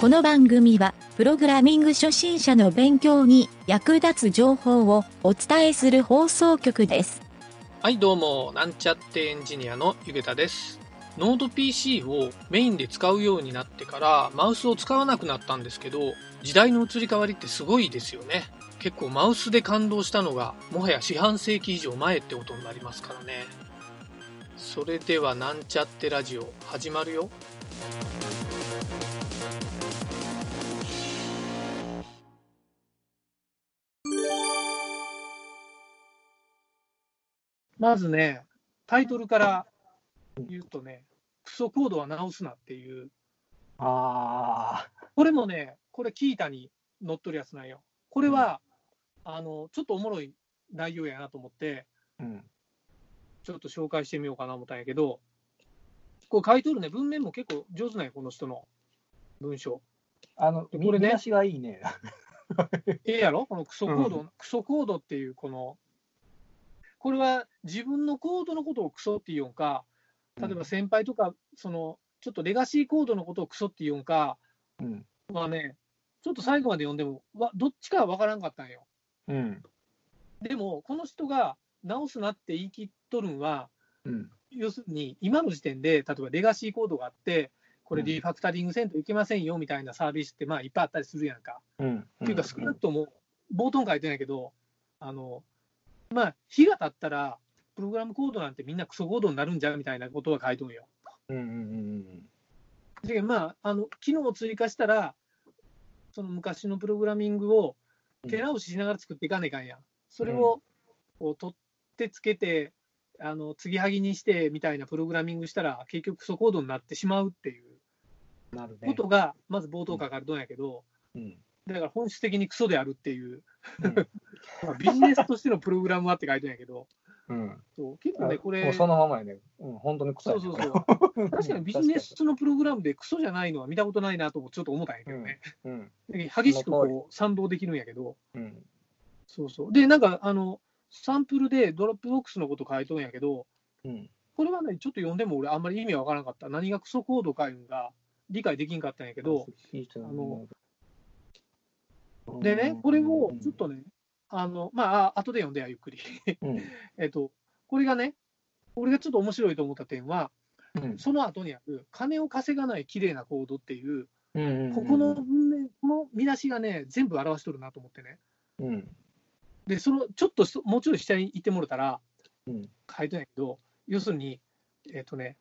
この番組は、プログラミング初心者の勉強に役立つ情報をお伝えする放送局です。はいどうもなんちゃってエンジニアのゆげたです。ノート PC をメインで使うようになってからマウスを使わなくなったんですけど時代の移り変わりってすごいですよね。結構マウスで感動したのがもはや四半世紀以上前ってことになりますからね。それではなんちゃってラジオ始まるよ。まずね、タイトルから言うとね、クソコードは直すなっていう、あこれもね、これキータに載っとるやつなんよ。これは、あの、ちょっとおもろい内容やなと思って、あ、うん。ちょっと紹介してみようかな思ったんやけど、これ書いとるね、文面も結構上手なんや、この人の文章。あの、でこれね見出しがいいね。ええやろ？このクソコード、うクソコードっていうこの、これは自分のコードのことをクソって言うんか、例えば先輩とか、その、ちょっとレガシーコードのことをクソって言うんか、うん。まあね、ちょっと最後まで読んでも、わどっちかは分からんかったんよ。うん。でも、この人が直すなって言い切っとるんは、うん。要するに今の時点で、例えばレガシーコードがあって、これうんリファクタリングせんといけませんよみたいなサービスってまあいっぱいあったりするやんか。うん。っていうか、少なくとも、冒頭に書いてないけど、あの、まあ、日が経ったら、プログラムコードなんてみんなクソコードになるんじゃうみたいなことは書いとんよ。うん。うん。うん。で、まあ、あの、機能を追加したら、その昔のプログラミングを手直ししながら作っていかないかんやん。それを、こう、取ってつけて、あの、継ぎはぎにしてみたいなプログラミングしたら、結局クソコードになってしまうっていう。ことが、まず冒頭書かれとんやけど、うん。だから本質的にクソであるっていう、うん。まあビジネスとしてのプログラムはって書いてんやけど、うん。そう結構ね、これ、もうそのままやね。うん。本当に臭いね。そうそうそう確かにビジネスのプログラムでクソじゃないのは見たことないなともちょっと思ったんやけどね。うん。で激しくこう賛同できるんやけど、うん。そうそう。で、なんか、あの、サンプルで Dropbox のこと書いとんやけど、うん。これはね、ちょっと読んでも俺あんまり意味わからなかった。何がクソコードかいうんが理解できんかったんやけど、あのでね、これをちょっとね、あの、まあ、あ後で読んでや、ゆっくり。うん。えっと、これがね、俺がちょっと面白いと思った点は、うん。その後にある、金を稼がない綺麗なコードっていう、うん。ここのこの見出しがね、全部表しとるなと思ってね。うん。で、その、ちょっとそもうちょい下に行ってもらったら、うん。書いてないけど、要するに、えっ、とね、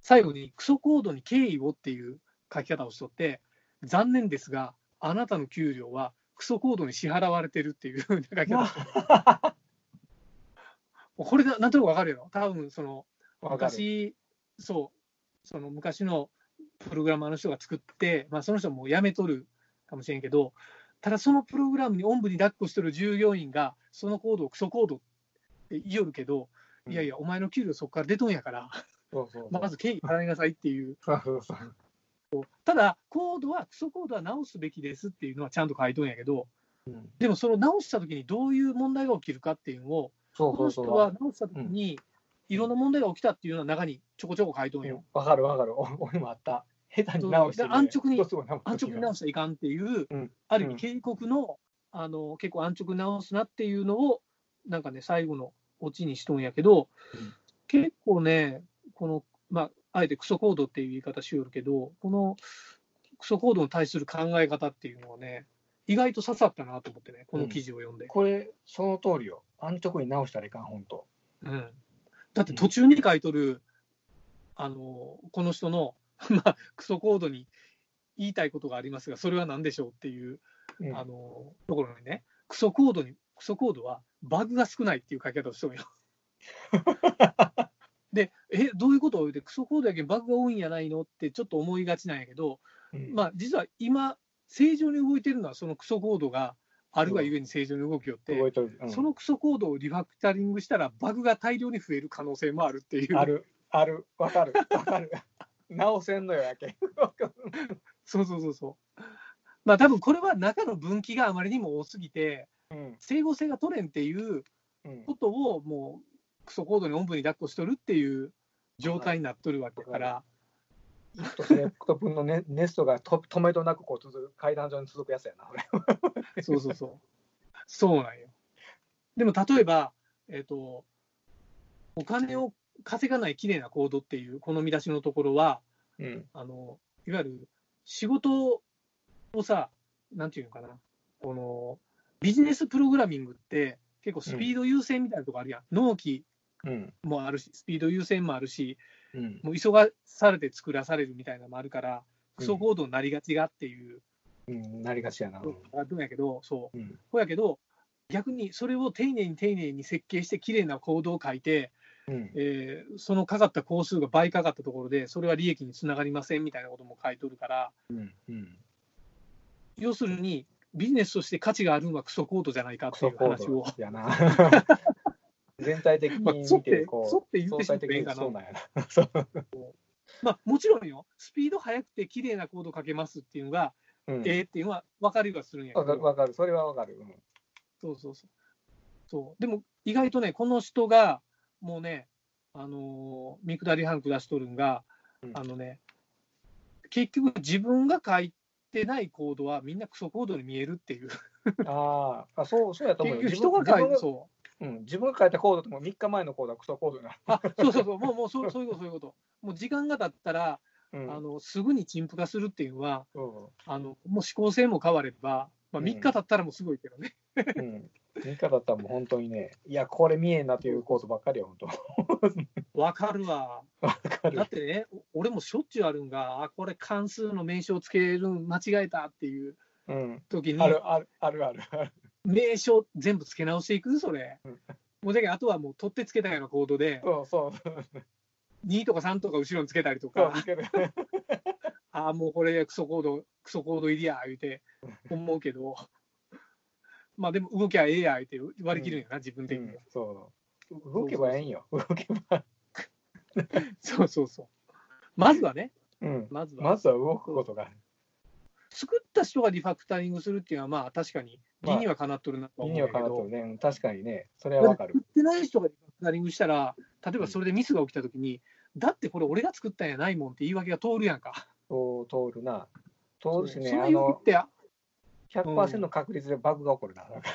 最後にクソコードに敬意をっていう書き方をしとって、残念ですが、あなたの給料はクソコードに支払われてるってい うこれな、なんとなくわかるよ。多分その。昔、そう、その昔のプログラマーの人が作って、まあ、その人もう辞めとるかもしれんけど、ただそのプログラムにおんぶに抱っこしてる従業員が、そのコードをクソコードって言いよるけど、いやいや、お前の給料そこから出とんやから、そうそうそう。まず経費払いなさいっていう、そうそうそう。ただ、コードは、クソコードは直すべきですっていうのはちゃんと書いとんやけど、うん。でもその直したときにどういう問題が起きるかっていうのを、そうそうそう。人は直したときに、いろんな問題が起きたっていうのは中にちょこちょこ書いとんよ。わかるわかる。お俺もあった。下手に直してね。安直に安直に直しちゃいかんっていう、うんうんある意味警告の、あの結構安直に直すなっていうのを、なんかね、最後のオチにしとんやけど、うん結構ね、この、まあ、あえてクソコードっていう言い方しよるけど、このクソコードに対する考え方っていうのはね、意外と刺さったなと思ってね、この記事を読んで。これ、その通りよ。安直に直したらいかん、本当。うんだって途中に書いとる、あのこの人の、まあ、クソコードに言いたいことがありますが、それは何でしょうっていううんあのところにね、クソコードに、クソコードはバグが少ないっていう書き方をしとんよ。で、え、どういうこと？を言うて、クソコードやけんバグが多いんやないの？ってちょっと思いがちなんやけど、うんまあ、実は今、正常に動いてるのはそのクソコードがあるがゆえに正常に動きよって。うんそのクソコードをリファクタリングしたら、バグが大量に増える可能性もあるっていう。ある、ある、わかる、わかる。直せんのよやけん。そうそうそうそう。まあ多分これは中の分岐があまりにも多すぎて、うん整合性が取れんっていううんことをもうクソコードにおんぶに抱っこしとるっていう状態になっとるわけだから、1とセレクト分のネネストがと止めどなくこう続く階段上に続くやつやな、俺。そうそうそう。そうなんよ。でも例えば、えっ、と、お金を稼がない綺麗なコードっていうこの見出しのところは、うん。あの、いわゆる仕事をさ、なんていうのかな、この、ビジネスプログラミングって結構スピード優先みたいなとこあるやん。納期うん。もあるし、スピード優先もあるし、うん。もう急がされて作らされるみたいなのもあるから、クソコードになりがちがっていううん、なりがちやな。あるんやけど、そう。うん。ほやけど、逆にそれを丁寧に丁寧に設計して、綺麗なコードを書いて、うん。えーそのかかった工数が倍かかったところで、それは利益につながりませんみたいなことも書いとるから、うん。うん。要するに、ビジネスとして価値があるのはクソコードじゃないかっていう話をド。やな。全体的に見て、こう、ソって言ってしま相対的にっていいかな。そうなんやな。そう。まあ、もちろんよ、スピード速くて綺麗なコード書けますっていうのが、うん。ええっていうのは分かりはするんやけわかる、ど、わかる。それはわかる。うんそうそうそう。そうでも、意外とね、この人が、もうね、あのー見下り班下しとるんが、うんあのね、結局自分が書いてないコードはみんなクソコードに見えるっていう。あーあ、そう、そうやと思う結よ。局人が書いて、そう。うん、自分が書いたコードっても3日前のコードはクソコードになる。あ、そうそうそう、もう、もうそう そういうこと、そういうこと。もう時間が経ったら、うんあの、すぐに陳腐化するっていうのは、そあの、もう思考性も変われば、まあ、うん3日経ったらもうすごいけどね。う。うん。3日だったらもう本当にね、いや、これ見えんなというコードばっかりよ、本当。わかるわ。わかるだっ。てね、お俺もしょっちゅうあるんが、あ、これ関数の名称つけるん間違えたっていううん。時に、ある、ある、ある、ある。ある名称全部つけ直していく？それうん。もうだけどあとはもう取ってつけたようなコードで、そうそうそう。2とか3とか後ろにつけたりとか。ああ、もうこれクソコード、クソコード入りや、言うて思うけど、まあでも動きゃええや、言うて割り切るんやな、自分うん的には。そう。動けばええんよ。動けば。そうそうそう。まずはね、うん。まずは。まずは動くことが。作った人がリファクタリングするっていうのは、まあ確かに理にはかなっとるなと思うけど味わからんと、ね。うん確かにね。それはわかる作。ってない人がリファクタリングしたら、例えばそれでミスが起きたときに、だってこれ俺が作ったんやないもんって言い訳が通るやんか。そう通るな。通るしね、その言っ、て、あ100%の確率でバグが起こるな。なんか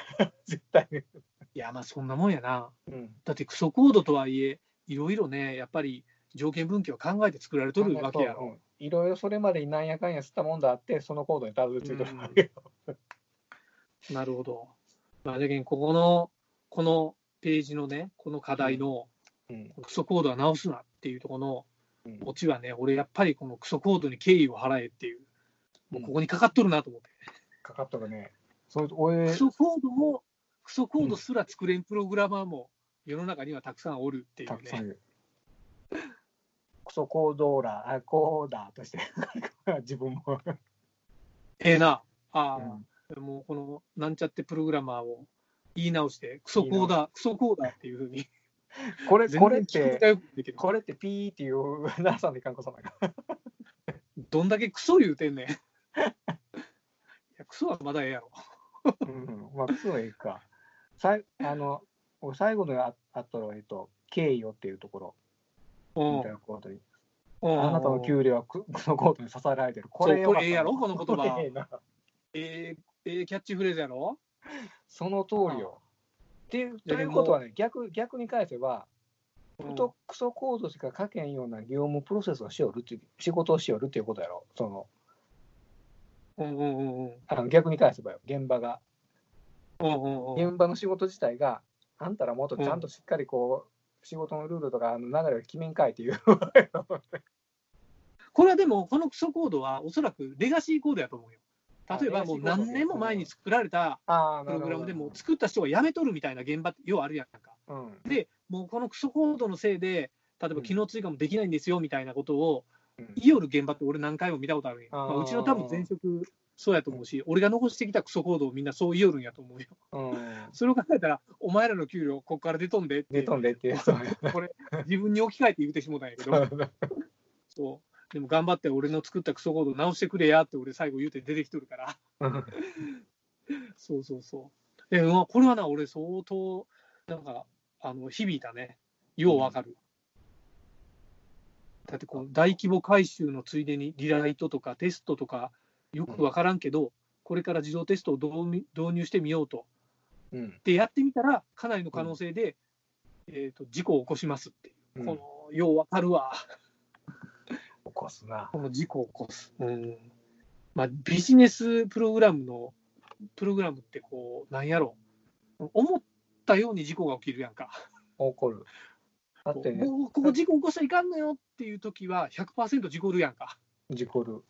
絶対に。いやまあそんなもんやな。うん。だってクソコードとはいえ、いろいろね、やっぱり条件分岐を考えて作られとるわけやろ。うんいろいろそれまでになんやかんや吸ったもんだあって、そのコードにたどり着いてるわけよ。なるほど。まあ、だけどここの、このページのね、この課題のうんクソコードは直すなっていうところのうんオチはね、俺やっぱりこのクソコードに敬意を払えっていう、もうここにかかっとるなと思って。かかっとるね。そう俺ク、ソコードも、クソコードすら作れんプログラマーも世の中にはたくさんおるっていうね。クソコードーラー、あコーダーとして、自分も。ええな。あうんあ、もうこのなんちゃってプログラマーを言い直して、クソコーダー、クソコーダーっていうふうに。これ、これって、これってピーっていう、なさんでいかんこそないか。どんだけクソ言うてんねん。いや、クソはまだええやろ。うん、まあ、そうええか。さいあの、俺最後のああったのは、えっと、敬意をっていうところ、うんみたいなあなたの給料はククソコードに支えられてる。これこれええやろ？この言葉。ええなええええキャッチフレーズやろ？その通りよ。っていうということはね、逆逆に返せば、うん。とクソコードしか書けんような業務プロセスをしよるっていう、仕事をしよるっていうことやろ？その。うんうんうんうん。あの逆に返せばよ、現場が。うんうんうん。現場の仕事自体が、あんたらもっとちゃんとしっかりこう、仕事のルールとかあの流れを決めんかいっていう。これはでも、このクソコードはおそらくレガシーコードやと思うよ。例えばもう何年も前に作られたプログラムでもう作った人が辞めとるみたいな現場ってようあるやんか。ん。で、もうこのクソコードのせいで、例えば機能追加もできないんですよみたいなことをうん言いよる現場って俺何回も見たことあるんや。あーまあうちの多分前職そうやと思うし、俺が残してきたクソコードをみんなそう言いよるんやと思うよ。うん。それを考えたら、お前らの給料ここから出とんでって。で飛んでってこれ、自分に置き換えて言うてしもたんやけど、そう。でも頑張って俺の作ったクソコード直してくれやって俺最後言うて出てきとるから。うんそうそうそう。で、まあ、これはな、俺相当、なんか、あの、響いたね。ようわかる。だってこう大規模回収のついでにリライトとかテストとかよくわからんけど、これから自動テストを導入してみようと。うん。で、やってみたら、かなりの可能性で、えー、と事故を起こしますってこの、ようわかるわ、起こすな。この事故を起こす。うんまあ、ビジネスプログラムの、プログラムってこう、なんやろ、思ったように事故が起きるやんか。起こる。だってね、ここ事故起こしちゃいかんのよっていう時は100%事故るやんか。事故る。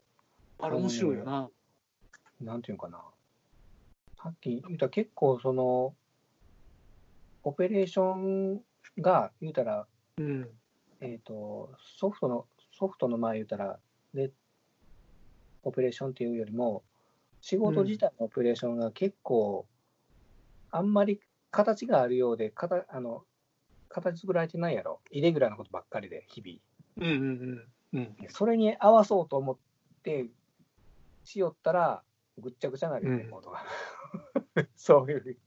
あれ面白いよな。なんていうのかな。さっき言った結構その、オペレーションが言うたら、うん。えっ、と、ソフトの、ソフトの前言うたら、で、オペレーションっていうよりも、仕事自体のオペレーションが結構、あんまり形があるようで、かたあの形作られてないやろ。イレギュラーなことばっかりで、日々。うんうんうん。うん。それに合わそうと思って、しよったら、ぐっちゃぐちゃになるよね、うんコードが。そういう。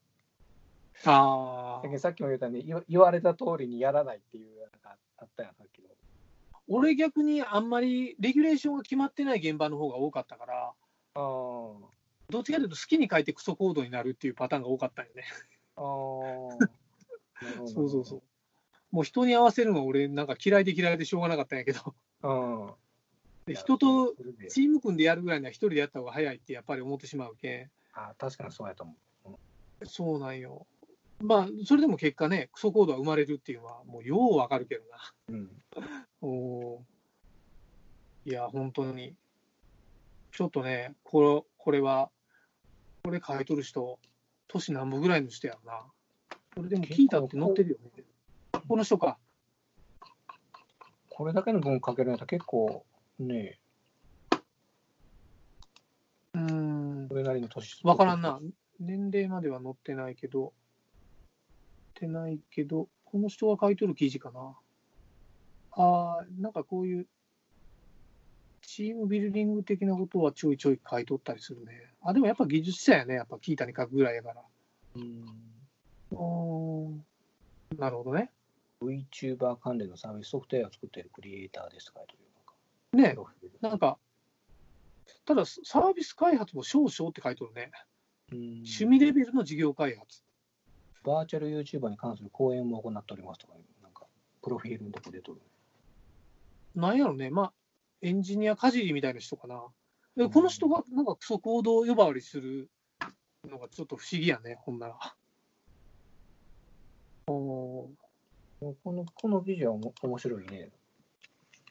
ああ。さっきも言ったように、言われた通りにやらないっていうのがあったやん、さっきの。俺逆にあんまりレギュレーションが決まってない現場の方が多かったから、ああ。どっちかというと好きに書いてクソコードになるっていうパターンが多かったよね。ああ。そうそうそう。もう人に合わせるの俺なんか嫌いで嫌いでしょうがなかったんやけど、うん。で人とチーム組んでやるぐらいには一人でやった方が早いってやっぱり思ってしまうけあ確かにそうやと思ん。そうなんよ。まあ、それでも結果ね、クソコードは生まれるっていうのはもうようわかるけどな。う。うん。おーいや、本当に。ちょっとね、これこれは、これ書いとる人、年何歩ぐらいの人やろな。それでも聞いたって載ってるよね。この人か。これだけの文書けるんやったら結構ね、うーん。それなりの年。わからんな。。年齢までは載ってないけど、載ってないけど、この人が書いとる記事かな。ああ、なんかこういう、チームビルディング的なことはちょいちょい書いとったりするね。あ、でもやっぱ技術者やね。やっぱ聞いたに書くぐらいやから。うん。なるほどね。VTuber 関連のサービスソフトウェアを作っているクリエイターですとか書いてるねなんか、ただサービス開発も少々って書いてるね。うん趣味レベルの事業開発。バーチャル YouTuber に関する講演も行っておりますとか、なんか、プロフィールのとこ出とる。なんやろね。まあ、エンジニアかじりみたいな人かな。でこの人がなんかクソ行動呼ばわりするのがちょっと不思議やね、ほんなら。おーこのこの記事はおも面白いね。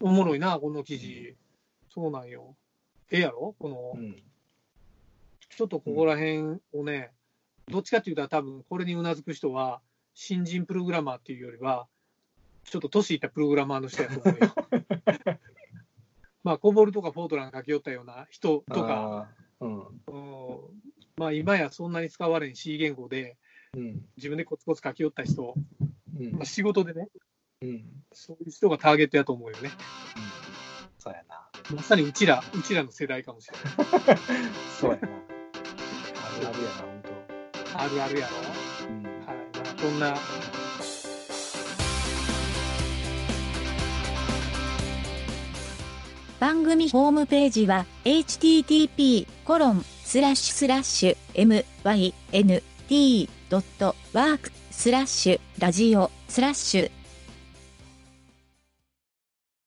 おもろいな、この記事。そうなんよ。ええやろ？この、うん。ちょっとここら辺をね、どっちかっていうと多分これにうなずく人は、新人プログラマーっていうよりは、ちょっと年いったプログラマーの人やと思うよ。まあ、コボルとかフォートラン書き寄ったような人とか。うんまあ今やそんなに使われん C 言語で、うん。自分でコツコツ書き寄った人、うんまあ、。仕事でね、うん。そういう人がターゲットやと思うよね。そうやな。まさにうちら、うちらの世代かもしれない。そうやな。あるあるやな、本あるあるやろ。当。うん。はい。まあ、こんな、番組ホームページは http:// mynt.work スラッシュラジオスラッシュ